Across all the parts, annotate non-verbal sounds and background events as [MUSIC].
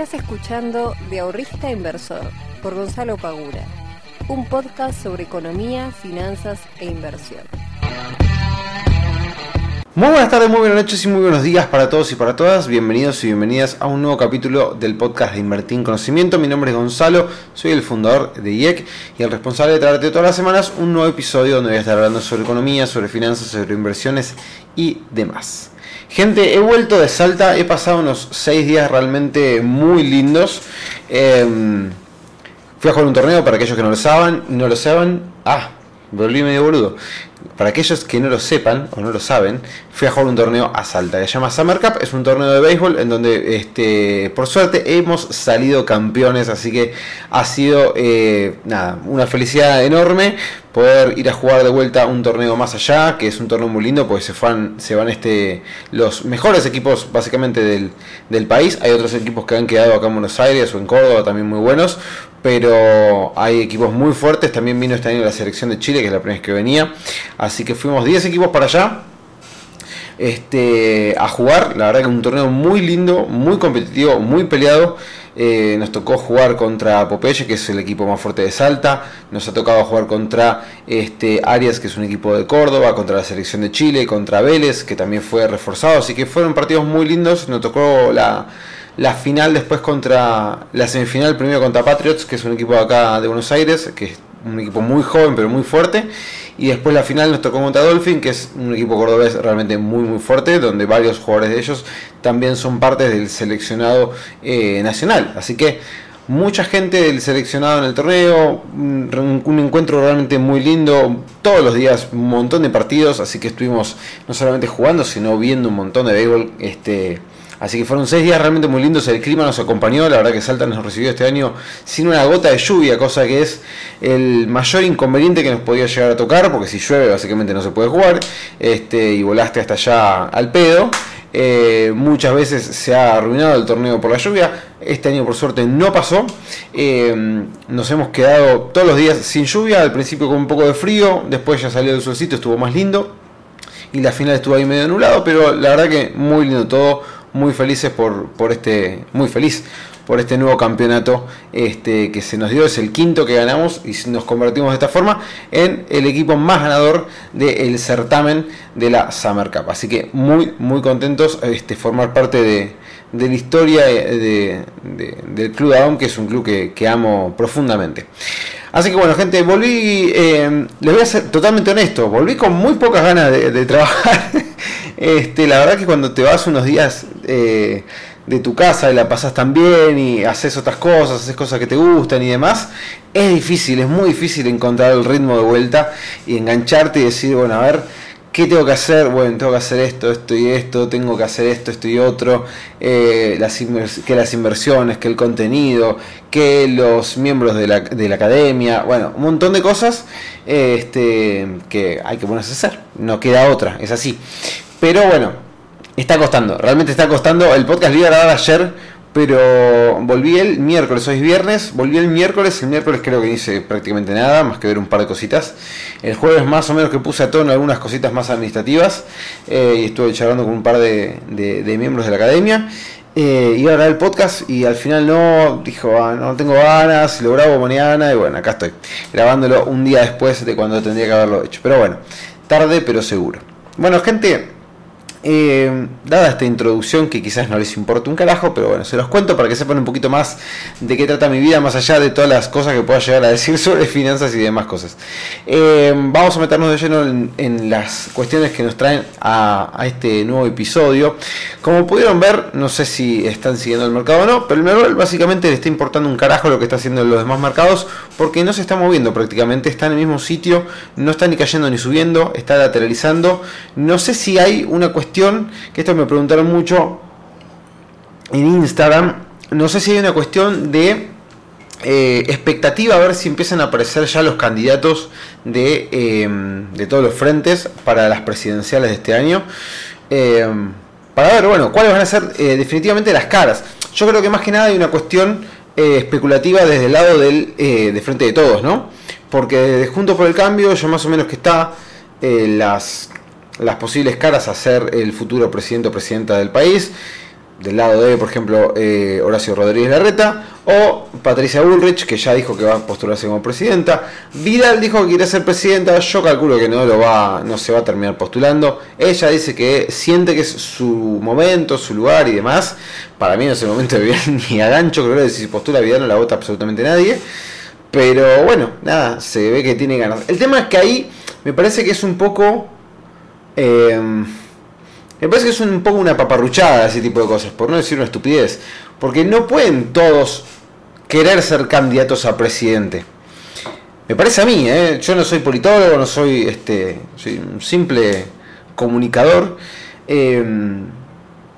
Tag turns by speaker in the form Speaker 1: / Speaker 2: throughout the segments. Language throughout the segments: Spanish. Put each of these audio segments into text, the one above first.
Speaker 1: Estás escuchando De Ahorrista Inversor por Gonzalo Pagura, un podcast sobre economía, finanzas e inversión.
Speaker 2: Muy buenas tardes, muy buenas noches y muy buenos días para todos y para todas. Bienvenidos y bienvenidas a un nuevo capítulo del podcast de Invertir en Conocimiento. Mi nombre es Gonzalo, soy el fundador de IEC y el responsable de traerte todas las semanas un nuevo episodio donde voy a estar hablando sobre economía, sobre finanzas, sobre inversiones y demás. Gente, he vuelto de Salta, he pasado unos 6 días realmente muy lindos. Em, fui a jugar un torneo para aquellos que no lo saben, no lo saben. Ah, volví medio boludo. Para aquellos que no lo sepan o no lo saben, fui a jugar un torneo a Salta que se llama Summer Cup. Es un torneo de béisbol en donde, este, por suerte, hemos salido campeones. Así que ha sido eh, nada, una felicidad enorme poder ir a jugar de vuelta un torneo más allá, que es un torneo muy lindo, porque se van, se van este, los mejores equipos básicamente del, del país. Hay otros equipos que han quedado acá en Buenos Aires o en Córdoba también muy buenos, pero hay equipos muy fuertes. También vino este año la selección de Chile, que es la primera vez que venía. Así que fuimos 10 equipos para allá. Este, a jugar, la verdad que un torneo muy lindo, muy competitivo, muy peleado. Eh, nos tocó jugar contra Popeye, que es el equipo más fuerte de Salta. Nos ha tocado jugar contra este, Arias, que es un equipo de Córdoba, contra la selección de Chile, contra Vélez, que también fue reforzado. Así que fueron partidos muy lindos. Nos tocó la, la final después contra la semifinal, primero contra Patriots, que es un equipo de acá de Buenos Aires, que es un equipo muy joven pero muy fuerte. Y después la final nos tocó contra Dolphin, que es un equipo cordobés realmente muy muy fuerte, donde varios jugadores de ellos también son parte del seleccionado eh, nacional. Así que mucha gente del seleccionado en el torneo, un, encuentro realmente muy lindo, todos los días un montón de partidos, así que estuvimos no solamente jugando, sino viendo un montón de béisbol. Este, Así que fueron seis días realmente muy lindos, el clima nos acompañó, la verdad que Salta nos recibió este año sin una gota de lluvia, cosa que es el mayor inconveniente que nos podía llegar a tocar, porque si llueve básicamente no se puede jugar, este, y volaste hasta allá al pedo. Eh, muchas veces se ha arruinado el torneo por la lluvia. Este año por suerte no pasó. Eh, nos hemos quedado todos los días sin lluvia. Al principio con un poco de frío. Después ya salió el solcito, estuvo más lindo. Y la final estuvo ahí medio anulado. Pero la verdad que muy lindo todo muy felices por, por este, muy feliz por este nuevo campeonato este, que se nos dio, es el quinto que ganamos y nos convertimos de esta forma en el equipo más ganador del certamen de la Summer Cup. Así que muy, muy contentos este, formar parte de, de la historia de, del Club Adón, que es un club que, amo profundamente. Así que bueno, gente, volví, eh, les voy a ser totalmente honesto, volví con muy pocas ganas de, trabajar. [LAUGHS] este, la verdad que cuando te vas unos días eh, de tu casa y la pasas tan bien y haces otras cosas, haces cosas que te gustan y demás, es difícil, es muy difícil encontrar el ritmo de vuelta y engancharte y decir, bueno, a ver, ¿Qué tengo que hacer? Bueno, tengo que hacer esto, esto y esto, tengo que hacer esto, esto y otro, eh, las que las inversiones, que el contenido, que los miembros de la, de la academia, bueno, un montón de cosas este, que hay que ponerse a hacer, no queda otra, es así. Pero bueno, está costando, realmente está costando. El podcast lo iba a grabar ayer, pero volví el miércoles, hoy es viernes, volví el miércoles, el miércoles creo que no hice prácticamente nada, más que ver un par de cositas. El jueves más o menos que puse a tono algunas cositas más administrativas eh, y estuve charlando con un par de, miembros de la academia. Eh, iba a grabar el podcast y al final no, dijo, ah, no tengo ganas, lo grabo mañana y bueno, acá estoy, grabándolo un día después de cuando tendría que haberlo hecho. Pero bueno, tarde pero seguro. Bueno, gente, eh, dada esta introducción que quizás no les importe un carajo, pero bueno, se los cuento para que sepan un poquito más de qué trata mi vida, más allá de todas las cosas que pueda llegar a decir [LAUGHS] sobre finanzas y demás cosas. Eh, vamos a meternos de lleno en, las cuestiones que nos traen a, este nuevo episodio. Como pudieron ver, no sé si están siguiendo el mercado o no, pero el mercado básicamente le está importando un carajo lo que está haciendo los demás mercados porque no se está moviendo prácticamente, está en el mismo sitio, no está ni cayendo ni subiendo, está lateralizando. No sé si hay una cuestión que esto me preguntaron mucho en Instagram, no sé si hay una cuestión de eh, expectativa a ver si empiezan a aparecer ya los candidatos de, em, de todos los frentes para las presidenciales de este año. Em, para ver, bueno, cuáles van a ser eh, definitivamente las caras. Yo creo que más que nada hay una cuestión eh, especulativa desde el lado del, de frente de todos, ¿no? Porque desde Juntos por el Cambio, ya más o menos que está las las posibles caras a ser el futuro presidente o presidenta del país. del lado de, por ejemplo, eh, Horacio Rodríguez Larreta, o Patricia Bullrich, que ya dijo que va a postularse como presidenta. Vidal dijo que quiere ser presidenta, yo calculo que no lo va, no se va a terminar postulando. Ella dice que siente que es su momento, su lugar y demás. Para mí no es el momento [LAUGHS] de Vidal ni a gancho, creo que si postula Vidal no la vota absolutamente nadie. Pero bueno, nada, se ve que tiene ganas. El tema es que ahí me parece que es un poco... Eh, me parece que es un poco una paparruchada ese tipo de cosas, por no decir una estupidez. Porque no pueden todos querer ser candidatos a presidente. Me parece a mí, ¿eh? yo no soy politólogo, no soy, este, soy un simple comunicador eh,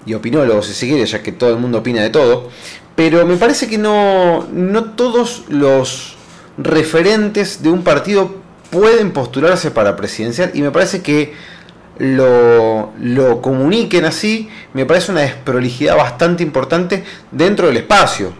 Speaker 2: y opinólogo, si se quiere, ya que todo el mundo opina de todo. Pero me parece que no, no todos los referentes de un partido pueden postularse para presidencial y me parece que lo, lo comuniquen así, me parece una desprolijidad bastante importante dentro del espacio.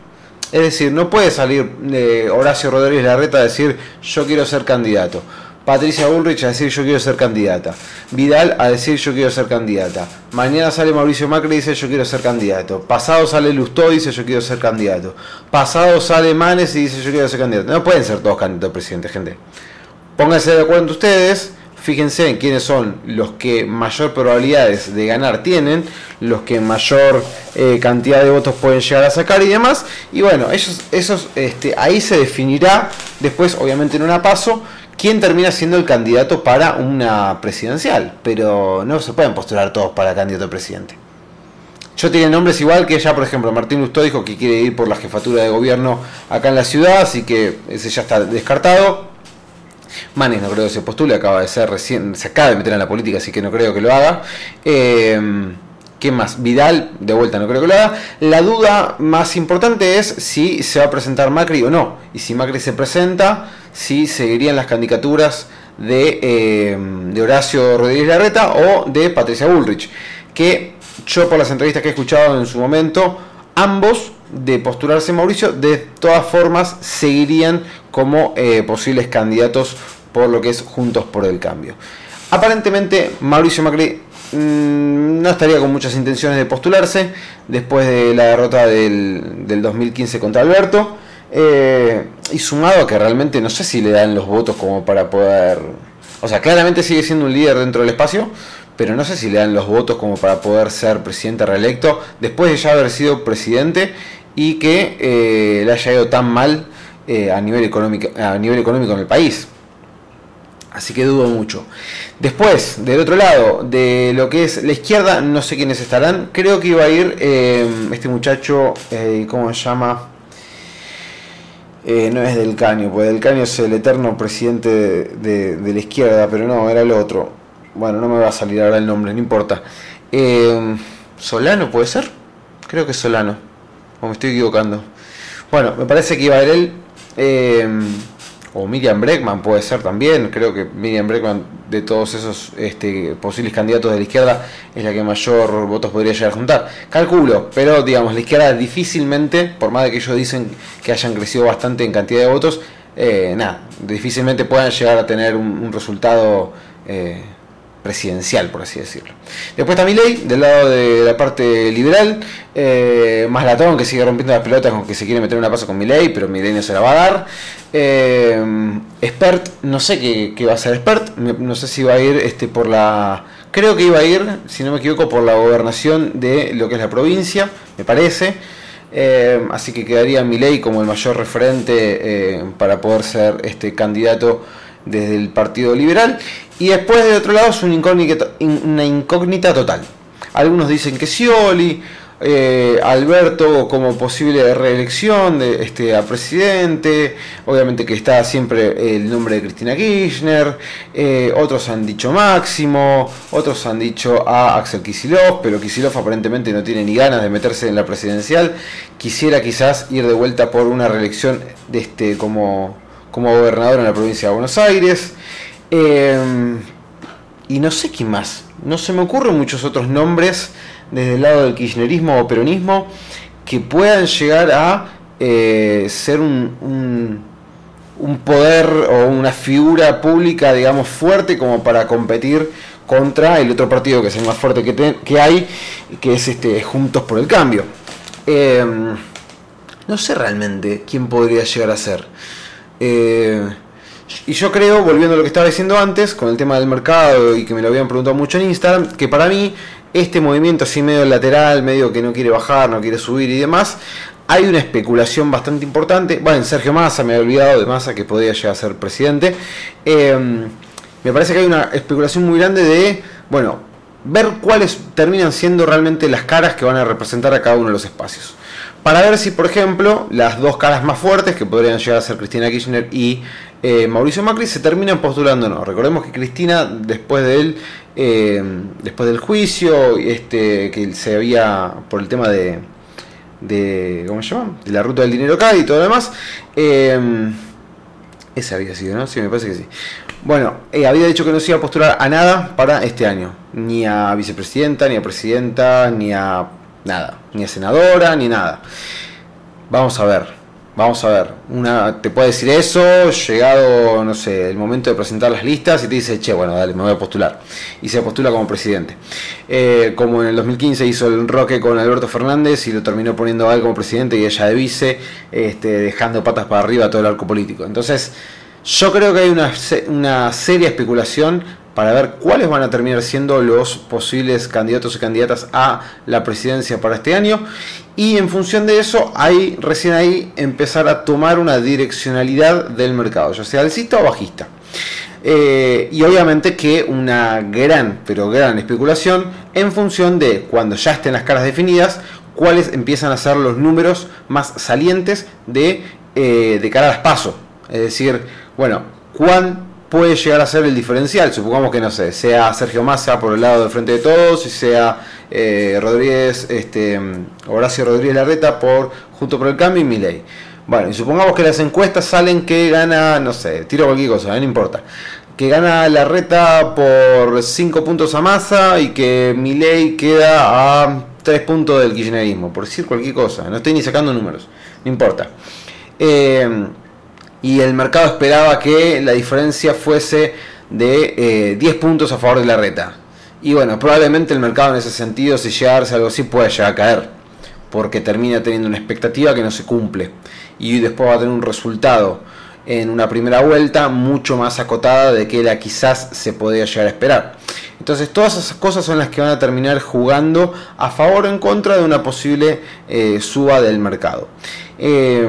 Speaker 2: Es decir, no puede salir de Horacio Rodríguez Larreta a decir yo quiero ser candidato. Patricia Bullrich a decir yo quiero ser candidata. Vidal a decir yo quiero ser candidata. Mañana sale Mauricio Macri y dice yo quiero ser candidato. Pasado sale Lustó y dice yo quiero ser candidato. Pasado sale Manes y dice yo quiero ser candidato. No pueden ser todos candidatos a presidente, gente. Pónganse de acuerdo ustedes fíjense en quiénes son los que mayor probabilidades de ganar tienen, los que mayor eh, cantidad de votos pueden llegar a sacar y demás. Y bueno, ellos, esos, este, ahí se definirá después, obviamente en una paso, quién termina siendo el candidato para una presidencial. Pero no se pueden postular todos para candidato a presidente. Yo tiene nombres igual que ya, por ejemplo, Martín Lustó dijo que quiere ir por la jefatura de gobierno acá en la ciudad, así que ese ya está descartado. Manes no creo que se postule, acaba de ser recién, se acaba de meter en la política, así que no creo que lo haga. Eh, ¿Qué más? Vidal, de vuelta, no creo que lo haga. La duda más importante es si se va a presentar Macri o no. Y si Macri se presenta, si seguirían las candidaturas de, eh, de Horacio Rodríguez Larreta o de Patricia Bullrich. Que yo por las entrevistas que he escuchado en su momento, ambos de postularse Mauricio, de todas formas seguirían como eh, posibles candidatos por lo que es Juntos por el Cambio. Aparentemente Mauricio Macri mm, no estaría con muchas intenciones de postularse después de la derrota del, 2015 contra Alberto. Eh, y sumado a que realmente no sé si le dan los votos como para poder... O sea, claramente sigue siendo un líder dentro del espacio, pero no sé si le dan los votos como para poder ser presidente reelecto después de ya haber sido presidente y que eh, le haya ido tan mal eh, a, nivel económico, a nivel económico en el país. Así que dudo mucho. Después, del otro lado, de lo que es la izquierda, no sé quiénes estarán. Creo que iba a ir eh, este muchacho, ¿cómo se llama? no es Del Caño, porque Del Caño es el eterno presidente de, de, la izquierda, pero no, era el otro. Bueno, no me va a salir ahora el nombre, no importa. ¿Solano puede ser? Creo que Solano o me estoy equivocando. Bueno, me parece que iba a. Eh, o Miriam Breckman puede ser también. Creo que Miriam Breckman, de todos esos este, posibles candidatos de la izquierda, es la que mayor votos podría llegar a juntar. Calculo, pero digamos, la izquierda difícilmente, por más de que ellos dicen que hayan crecido bastante en cantidad de votos, eh, nada, difícilmente puedan llegar a tener un, resultado. Eh, presidencial, por así decirlo. Después está Milei, del lado de la parte liberal, eh, más latón que sigue rompiendo las pelotas con que se quiere meter una paso con Milei, pero Milei no se la va a dar. Eh, expert, no sé qué, va a ser Expert, no sé si va a ir este, por la... Creo que iba a ir, si no me equivoco, por la gobernación de lo que es la provincia, me parece. Eh, así que quedaría Milei como el mayor referente para poder ser este candidato desde el Partido Liberal. Y después de otro lado es una incógnita, total. Algunos dicen que Scioli, eh, Alberto como posible reelección de, este, a presidente, obviamente que está siempre el nombre de Cristina Kirchner, eh, otros han dicho Máximo, otros han dicho a Axel Kisilov, pero Kisilov aparentemente no tiene ni ganas de meterse en la presidencial, quisiera quizás ir de vuelta por una reelección de este, como, como gobernador en la provincia de Buenos Aires. Em, y no sé quién más. No se me ocurren muchos otros nombres desde el lado del kirchnerismo o peronismo que puedan llegar a eh, ser un, un, poder o una figura pública, digamos, fuerte como para competir contra el otro partido que es el más fuerte que, que hay, que es este Juntos por el Cambio. Em, no sé realmente quién podría llegar a ser. Eh, y yo creo, volviendo a lo que estaba diciendo antes, con el tema del mercado y que me lo habían preguntado mucho en Instagram, que para mí este movimiento así medio lateral, medio que no quiere bajar, no quiere subir y demás, hay una especulación bastante importante. Bueno, en Sergio Massa, me había olvidado de Massa que podría llegar a ser presidente. Em, me parece que hay una especulación muy grande de, bueno, ver cuáles terminan siendo realmente las caras que van a representar a cada uno de los espacios. Para ver si, por ejemplo, las dos caras más fuertes, que podrían llegar a ser Cristina Kirchner y eh, Mauricio Macri, se terminan postulando o no. Recordemos que Cristina, después del, eh, después del juicio, este, que se había, por el tema de, de ¿cómo se llama? De la ruta del dinero acá y todo lo demás, eh, ese había sido, ¿no? Sí, me parece que sí. Bueno, eh, había dicho que no se iba a postular a nada para este año. Ni a vicepresidenta, ni a presidenta, ni a nada. Ni a senadora, ni nada. Vamos a ver. Vamos a ver. Una te puede decir eso, llegado, no sé, el momento de presentar las listas y te dice, che, bueno, dale, me voy a postular. Y se postula como presidente. Eh, como en el 2015 hizo el Roque con Alberto Fernández y lo terminó poniendo a él como presidente y ella de vice, este, dejando patas para arriba todo el arco político. Entonces yo creo que hay una, una seria especulación para ver cuáles van a terminar siendo los posibles candidatos y candidatas a la presidencia para este año y en función de eso hay recién ahí empezar a tomar una direccionalidad del mercado, ya sea alcista o bajista. Eh, y obviamente que una gran, pero gran especulación en función de cuando ya estén las caras definidas, cuáles empiezan a ser los números más salientes de, eh, de cara a las. Es decir, bueno, ¿cuán puede llegar a ser el diferencial? Supongamos que, no sé, sea Sergio Massa por el lado de frente de todos y sea eh, Rodríguez, este, Horacio Rodríguez Larreta por Junto por el Cambio y Milei. Bueno, y supongamos que las encuestas salen que gana, no sé, tiro cualquier cosa, no importa. Que gana Larreta por 5 puntos a Massa y que Milei queda a 3 puntos del kirchnerismo, por decir cualquier cosa. No estoy ni sacando números, no importa. Eh, y el mercado esperaba que la diferencia fuese de 10 eh, puntos a favor de la reta. Y bueno, probablemente el mercado en ese sentido, si llegarse algo así, puede llegar a caer, porque termina teniendo una expectativa que no se cumple. Y después va a tener un resultado en una primera vuelta mucho más acotada de que la quizás se podía llegar a esperar. Entonces todas esas cosas son las que van a terminar jugando a favor o en contra de una posible eh, suba del mercado. Eh,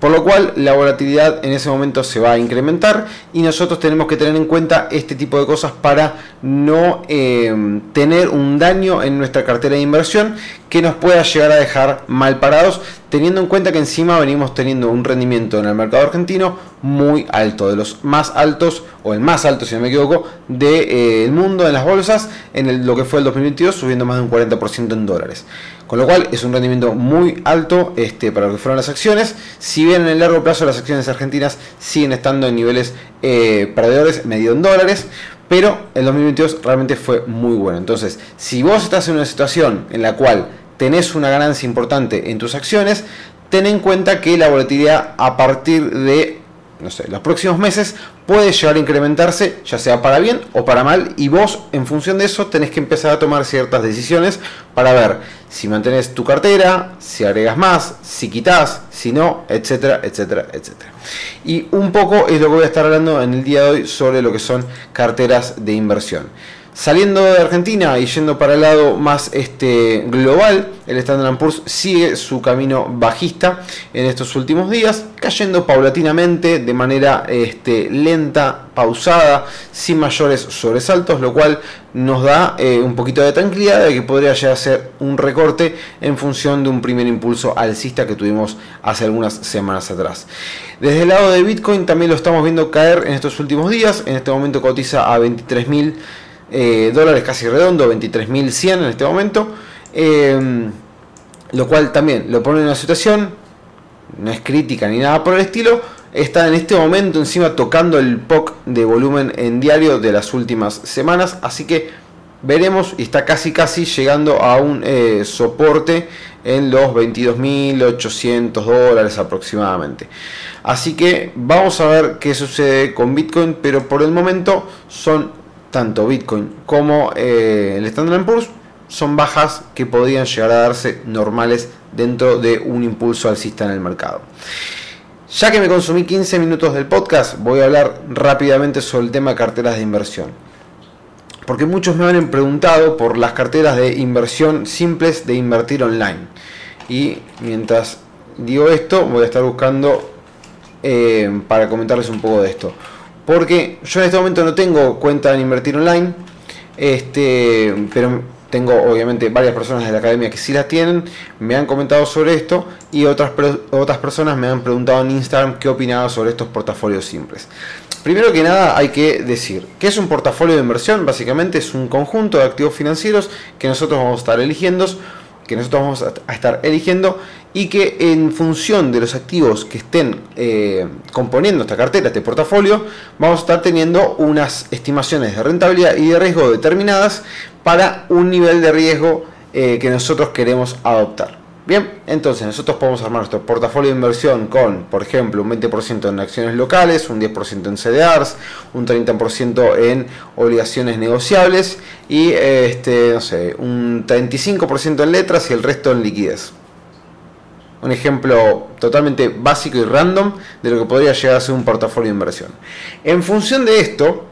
Speaker 2: por lo cual la volatilidad en ese momento se va a incrementar y nosotros tenemos que tener en cuenta este tipo de cosas para no eh, tener un daño en nuestra cartera de inversión que nos pueda llegar a dejar mal parados, teniendo en cuenta que encima venimos teniendo un rendimiento en el mercado argentino muy alto, de los más altos, o el más alto si no me equivoco, del de, eh, mundo en las bolsas, en lo que fue el 2022, subiendo más de un 40% en dólares. Con lo cual es un rendimiento muy alto este, para lo que fueron las acciones. Si bien en el largo plazo las acciones argentinas siguen estando en niveles eh, perdedores medido en dólares, pero el 2022 realmente fue muy bueno. Entonces, si vos estás en una situación en la cual tenés una ganancia importante en tus acciones, ten en cuenta que la volatilidad a partir de no sé, los próximos meses puede llegar a incrementarse, ya sea para bien o para mal, y vos en función de eso tenés que empezar a tomar ciertas decisiones para ver si mantenés tu cartera, si agregas más, si quitas, si no, etcétera, etcétera, etcétera. Y un poco es lo que voy a estar hablando en el día de hoy sobre lo que son carteras de inversión. Saliendo de Argentina y yendo para el lado más este, global, el Standard Poor's sigue su camino bajista en estos últimos días, cayendo paulatinamente, de manera este, lenta, pausada, sin mayores sobresaltos, lo cual nos da eh, un poquito de tranquilidad de que podría llegar a ser un recorte en función de un primer impulso alcista que tuvimos hace algunas semanas atrás. Desde el lado de Bitcoin también lo estamos viendo caer en estos últimos días, en este momento cotiza a 23.000 eh, dólares casi redondo, 23.100 en este momento. Em, lo cual también lo pone en una situación, no es crítica ni nada por el estilo, está en este momento encima tocando el POC de volumen en diario de las últimas semanas, así que veremos y está casi casi llegando a un eh, soporte en los 22.800 dólares aproximadamente. Así que vamos a ver qué sucede con Bitcoin, pero por el momento son tanto Bitcoin como eh, el Standard Poor's son bajas que podrían llegar a darse normales dentro de un impulso alcista en el mercado. Ya que me consumí 15 minutos del podcast, voy a hablar rápidamente sobre el tema de carteras de inversión. Porque muchos me han preguntado por las carteras de inversión simples de invertir online. Y mientras digo esto, voy a estar buscando eh, para comentarles un poco de esto. Porque yo en este momento no tengo cuenta en invertir online, este, pero tengo obviamente varias personas de la academia que sí las tienen, me han comentado sobre esto y otras, otras personas me han preguntado en Instagram qué opinaba sobre estos portafolios simples. Primero que nada hay que decir que es un portafolio de inversión, básicamente es un conjunto de activos financieros que nosotros vamos a estar eligiendo, que nosotros vamos a estar eligiendo y que en función de los activos que estén eh, componiendo esta cartera, este portafolio, vamos a estar teniendo unas estimaciones de rentabilidad y de riesgo determinadas para un nivel de riesgo eh, que nosotros queremos adoptar. Bien, entonces nosotros podemos armar nuestro portafolio de inversión con, por ejemplo, un 20% en acciones locales, un 10% en CDRs, un 30% en obligaciones negociables y este, no sé, un 35% en letras y el resto en liquidez. Un ejemplo totalmente básico y random de lo que podría llegar a ser un portafolio de inversión. En función de esto,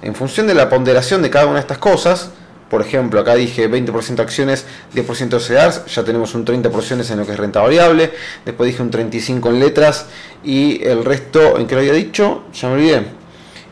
Speaker 2: en función de la ponderación de cada una de estas cosas, por ejemplo, acá dije 20% acciones, 10% CEDARS, ya tenemos un 30% en lo que es renta variable, después dije un 35% en letras y el resto, ¿en qué lo había dicho? Ya me olvidé.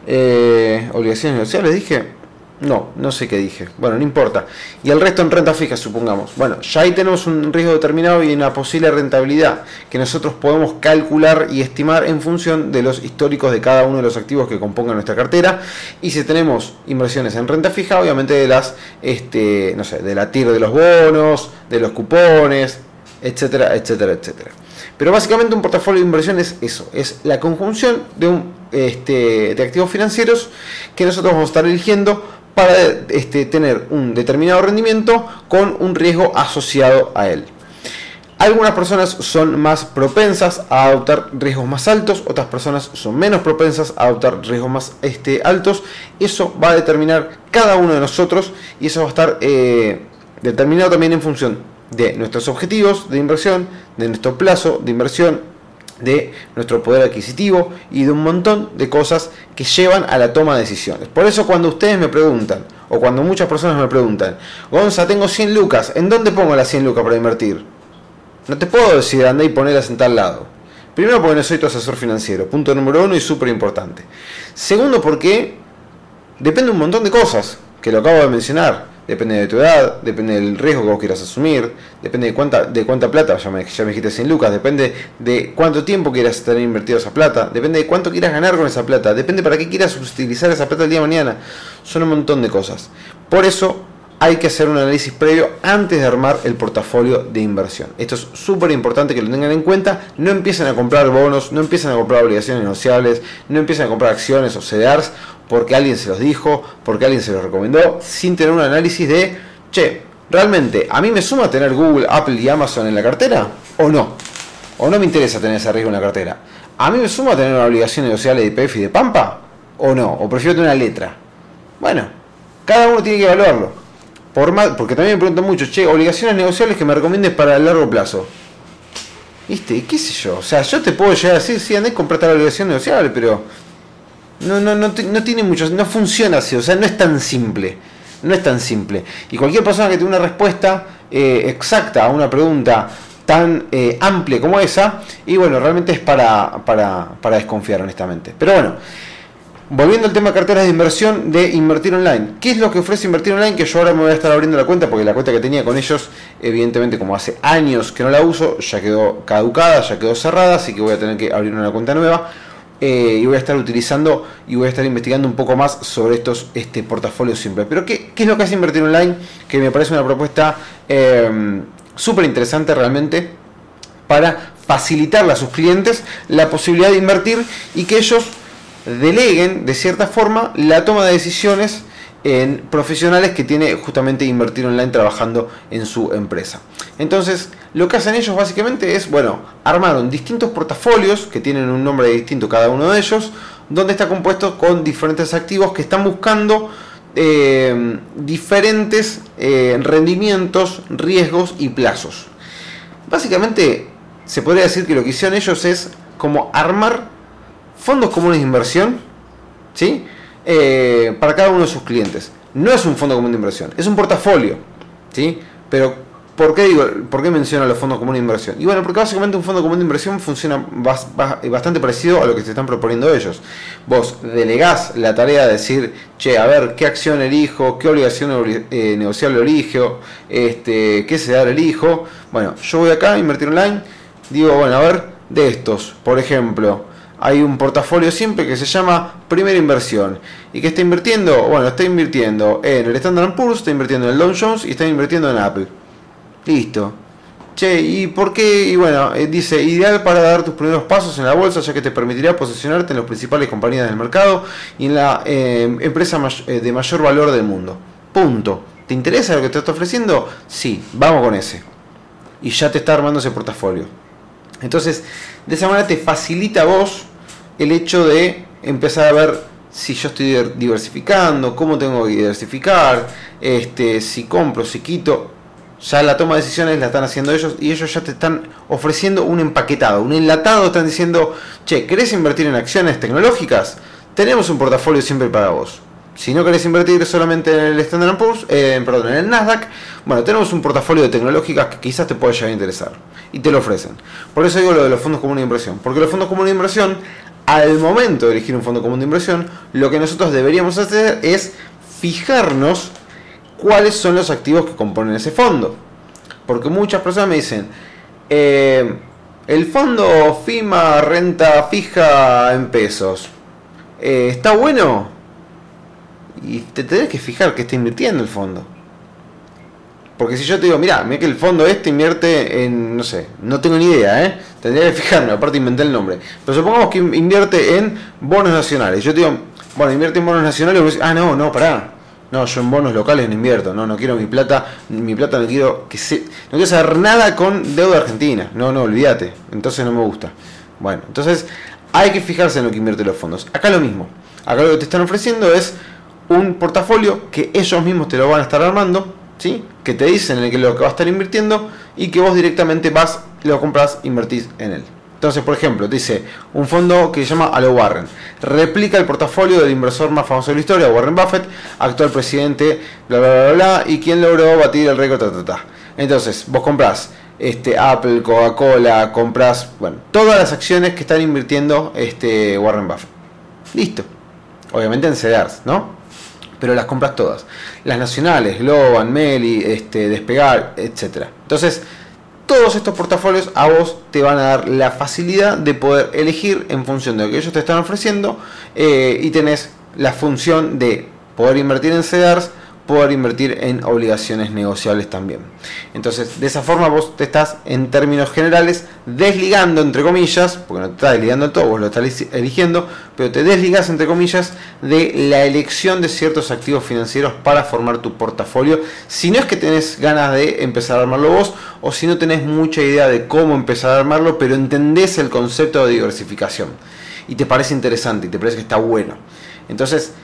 Speaker 2: Eh, obligaciones negociables, dije. No, no sé qué dije. Bueno, no importa. Y el resto en renta fija, supongamos. Bueno, ya ahí tenemos un riesgo determinado y una posible rentabilidad que nosotros podemos calcular y estimar en función de los históricos de cada uno de los activos que compongan nuestra cartera. Y si tenemos inversiones en renta fija, obviamente de las, este, no sé, de la TIR de los bonos, de los cupones, etcétera, etcétera, etcétera. Pero básicamente un portafolio de inversión es eso, es la conjunción de, un, este, de activos financieros que nosotros vamos a estar eligiendo para este, tener un determinado rendimiento con un riesgo asociado a él. Algunas personas son más propensas a adoptar riesgos más altos, otras personas son menos propensas a adoptar riesgos más este, altos. Eso va a determinar cada uno de nosotros y eso va a estar eh, determinado también en función de nuestros objetivos de inversión, de nuestro plazo de inversión, de nuestro poder adquisitivo y de un montón de cosas que llevan a la toma de decisiones. Por eso cuando ustedes me preguntan, o cuando muchas personas me preguntan, Gonza, tengo 100 lucas, ¿en dónde pongo las 100 lucas para invertir? No te puedo decir, anda y ponerlas en tal lado. Primero porque no soy tu asesor financiero, punto número uno y súper importante. Segundo porque depende un montón de cosas, que lo acabo de mencionar depende de tu edad, depende del riesgo que vos quieras asumir, depende de cuánta, de cuánta plata, ya me, ya me dijiste 100 lucas, depende de cuánto tiempo quieras tener invertido esa plata, depende de cuánto quieras ganar con esa plata, depende para qué quieras utilizar esa plata el día de mañana. Son un montón de cosas. Por eso hay que hacer un análisis previo antes de armar el portafolio de inversión. Esto es súper importante que lo tengan en cuenta. No empiecen a comprar bonos, no empiecen a comprar obligaciones negociables, no empiecen a comprar acciones o CDRs porque alguien se los dijo, porque alguien se los recomendó, sin tener un análisis de, che, ¿realmente a mí me suma tener Google, Apple y Amazon en la cartera? ¿O no? ¿O no me interesa tener ese riesgo en la cartera? ¿A mí me suma tener una obligación negocial de IPF y de Pampa? ¿O no? ¿O prefiero tener una letra? Bueno, cada uno tiene que evaluarlo. Por porque también me preguntan mucho, che, obligaciones negociables que me recomiendes para el largo plazo. ¿Viste? ¿Qué sé yo? O sea, yo te puedo llegar a decir, sí, andé a comprarte la obligación negociable, pero no, no, no, no tiene mucho, no funciona así, o sea, no es tan simple. No es tan simple. Y cualquier persona que tenga una respuesta eh, exacta a una pregunta tan eh, amplia como esa, y bueno, realmente es para, para, para desconfiar, honestamente. Pero bueno, volviendo al tema de carteras de inversión de invertir online. ¿Qué es lo que ofrece invertir online? Que yo ahora me voy a estar abriendo la cuenta porque la cuenta que tenía con ellos, evidentemente como hace años que no la uso, ya quedó caducada, ya quedó cerrada, así que voy a tener que abrir una cuenta nueva. Eh, y voy a estar utilizando y voy a estar investigando un poco más sobre estos este, portafolios simples. Pero ¿qué, es lo que hace Invertir Online? Que me parece una propuesta eh, súper interesante realmente para facilitarle a sus clientes la posibilidad de invertir y que ellos deleguen de cierta forma la toma de decisiones en profesionales que tiene justamente invertir online trabajando en su empresa. Entonces, lo que hacen ellos básicamente es, bueno, armaron distintos portafolios que tienen un nombre distinto cada uno de ellos, donde está compuesto con diferentes activos que están buscando eh, diferentes eh, rendimientos, riesgos y plazos. Básicamente se podría decir que lo que hicieron ellos es como armar fondos comunes de inversión ¿sí? Eh, para cada uno de sus clientes. No es un fondo común de inversión, es un portafolio. ¿sí? Pero ¿Por qué, digo, ¿Por qué menciono los fondos comunes de inversión? Y bueno, porque básicamente un fondo común de inversión funciona bastante parecido a lo que se están proponiendo ellos. Vos delegás la tarea de decir, che, a ver, ¿qué acción elijo? ¿Qué obligación eh, negociable elijo? Este, ¿Qué se da elijo? Bueno, yo voy acá a invertir online, digo, bueno, a ver, de estos, por ejemplo, hay un portafolio siempre que se llama primera inversión y que está invirtiendo, bueno, está invirtiendo en el Standard Poor's, está invirtiendo en el Dow Jones y está invirtiendo en Apple. Listo. Che, ¿y por qué? Y bueno, eh, dice, ideal para dar tus primeros pasos en la bolsa, ya que te permitirá posicionarte en las principales compañías del mercado y en la eh, empresa eh, de mayor valor del mundo. Punto. ¿Te interesa lo que te está ofreciendo? Sí, vamos con ese. Y ya te está armando ese portafolio. Entonces, de esa manera te facilita a vos el hecho de empezar a ver si yo estoy diversificando, cómo tengo que diversificar, este, si compro, si quito ya la toma de decisiones la están haciendo ellos y ellos ya te están ofreciendo un empaquetado, un enlatado, están diciendo, che, ¿querés invertir en acciones tecnológicas? Tenemos un portafolio siempre para vos. Si no querés invertir solamente en el Standard Poor's, eh, perdón, en el Nasdaq, bueno, tenemos un portafolio de tecnológicas que quizás te pueda llegar a interesar. Y te lo ofrecen. Por eso digo lo de los fondos comunes de inversión. Porque los fondos comunes de inversión, al momento de elegir un fondo común de inversión, lo que nosotros deberíamos hacer es fijarnos cuáles son los activos que componen ese fondo. Porque muchas personas me dicen, eh, el fondo FIMA renta fija en pesos, eh, ¿está bueno? Y te tenés que fijar que está invirtiendo el fondo. Porque si yo te digo, mira, mira que el fondo este invierte en, no sé, no tengo ni idea, ¿eh? Tendría que fijarme, aparte inventé el nombre. Pero supongamos que invierte en bonos nacionales. Yo te digo, bueno, invierte en bonos nacionales, vos decís, ah, no, no, pará. No, yo en bonos locales no invierto, no, no quiero mi plata, mi plata no quiero que se, no quiero saber nada con deuda argentina, no, no, olvídate, entonces no me gusta. Bueno, entonces hay que fijarse en lo que invierte los fondos. Acá lo mismo, acá lo que te están ofreciendo es un portafolio que ellos mismos te lo van a estar armando, ¿sí? que te dicen en el que lo que va a estar invirtiendo y que vos directamente vas, lo compras, invertís en él. Entonces, por ejemplo, dice un fondo que se llama Alo Warren. Replica el portafolio del inversor más famoso de la historia, Warren Buffett, actual presidente, bla, bla, bla, bla, y quien logró batir el récord, ta, ta, ta. Entonces, vos comprás este, Apple, Coca-Cola, comprás, bueno, todas las acciones que están invirtiendo este, Warren Buffett. Listo. Obviamente en CEDARS, ¿no? Pero las compras todas. Las nacionales, Globan, Meli, este, Despegar, etc. Entonces, todos estos portafolios a vos te van a dar la facilidad de poder elegir en función de lo que ellos te están ofreciendo eh, y tenés la función de poder invertir en CEDARS poder invertir en obligaciones negociables también. Entonces, de esa forma vos te estás, en términos generales, desligando, entre comillas, porque no te estás desligando todo, vos lo estás eligiendo, pero te desligas, entre comillas, de la elección de ciertos activos financieros para formar tu portafolio. Si no es que tenés ganas de empezar a armarlo vos, o si no tenés mucha idea de cómo empezar a armarlo, pero entendés el concepto de diversificación. Y te parece interesante y te parece que está bueno. Entonces,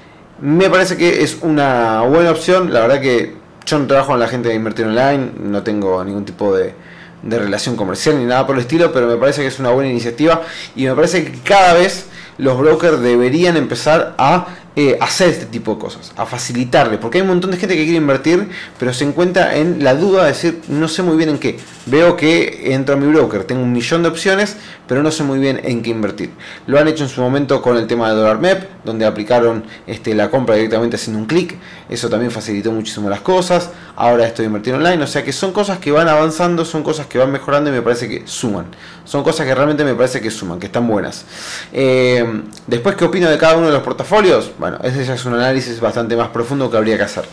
Speaker 2: me parece que es una buena opción. La verdad que yo no trabajo con la gente de invertir online, no tengo ningún tipo de, de relación comercial ni nada por el estilo, pero me parece que es una buena iniciativa y me parece que cada vez los brokers deberían empezar a eh, hacer este tipo de cosas, a facilitarle, porque hay un montón de gente que quiere invertir, pero se encuentra en la duda de decir, no sé muy bien en qué. Veo que entro a mi broker, tengo un millón de opciones, pero no sé muy bien en qué invertir. Lo han hecho en su momento con el tema de Dollar MEP, donde aplicaron este, la compra directamente haciendo un clic, eso también facilitó muchísimo las cosas. Ahora estoy invertido online, o sea que son cosas que van avanzando, son cosas que van mejorando y me parece que suman. Son cosas que realmente me parece que suman, que están buenas. Eh, después, ¿qué opino de cada uno de los portafolios? Bueno, ese ya es un análisis bastante más profundo que habría que hacer.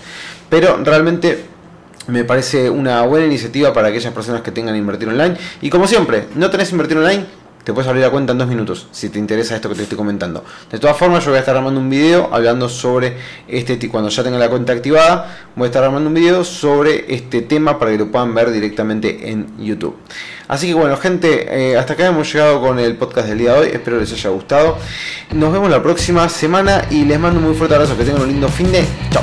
Speaker 2: Pero realmente me parece una buena iniciativa para aquellas personas que tengan invertir online. Y como siempre, no tenés invertir online, te puedes abrir la cuenta en dos minutos si te interesa esto que te estoy comentando. De todas formas, yo voy a estar armando un video hablando sobre este cuando ya tenga la cuenta activada, voy a estar armando un video sobre este tema para que lo puedan ver directamente en YouTube. Así que bueno, gente, eh, hasta acá hemos llegado con el podcast del día de hoy. Espero les haya gustado. Nos vemos la próxima semana y les mando un muy fuerte abrazo. Que tengan un lindo fin de. Chao.